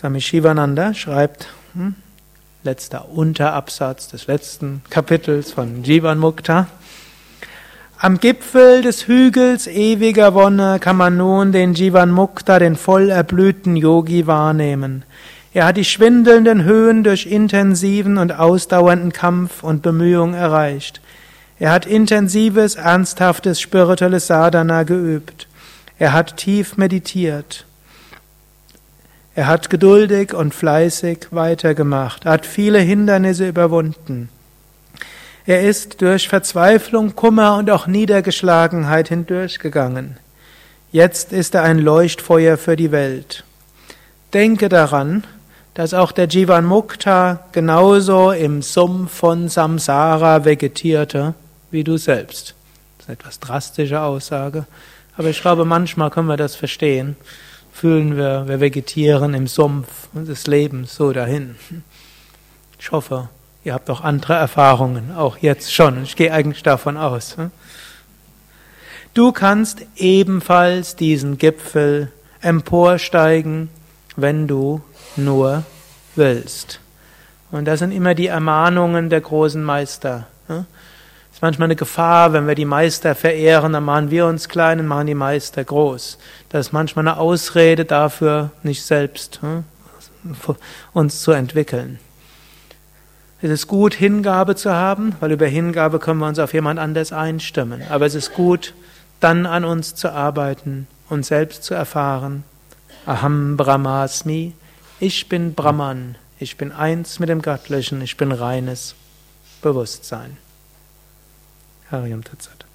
Swami Shivananda schreibt, hm, letzter Unterabsatz des letzten Kapitels von Jivan Mukta. Am Gipfel des Hügels ewiger Wonne kann man nun den Jivan Mukta, den voll erblühten Yogi, wahrnehmen. Er hat die schwindelnden Höhen durch intensiven und ausdauernden Kampf und Bemühung erreicht. Er hat intensives, ernsthaftes spirituelles Sadhana geübt. Er hat tief meditiert. Er hat geduldig und fleißig weitergemacht, er hat viele Hindernisse überwunden. Er ist durch Verzweiflung, Kummer und auch Niedergeschlagenheit hindurchgegangen. Jetzt ist er ein Leuchtfeuer für die Welt. Denke daran, dass auch der Jivan Mukta genauso im Sumpf von Samsara vegetierte wie du selbst. Das ist eine etwas drastische Aussage, aber ich glaube, manchmal können wir das verstehen fühlen wir, wir vegetieren im Sumpf des Lebens so dahin. Ich hoffe, ihr habt auch andere Erfahrungen, auch jetzt schon. Ich gehe eigentlich davon aus. Du kannst ebenfalls diesen Gipfel emporsteigen, wenn du nur willst. Und das sind immer die Ermahnungen der großen Meister ist manchmal eine Gefahr, wenn wir die Meister verehren, dann machen wir uns klein und machen die Meister groß. Das ist manchmal eine Ausrede dafür, nicht selbst hm, uns zu entwickeln. Es ist gut, Hingabe zu haben, weil über Hingabe können wir uns auf jemand anders einstimmen. Aber es ist gut, dann an uns zu arbeiten und selbst zu erfahren. Aham Brahmasmi, ich bin Brahman, ich bin eins mit dem Göttlichen, ich bin reines Bewusstsein. Harium Tazat.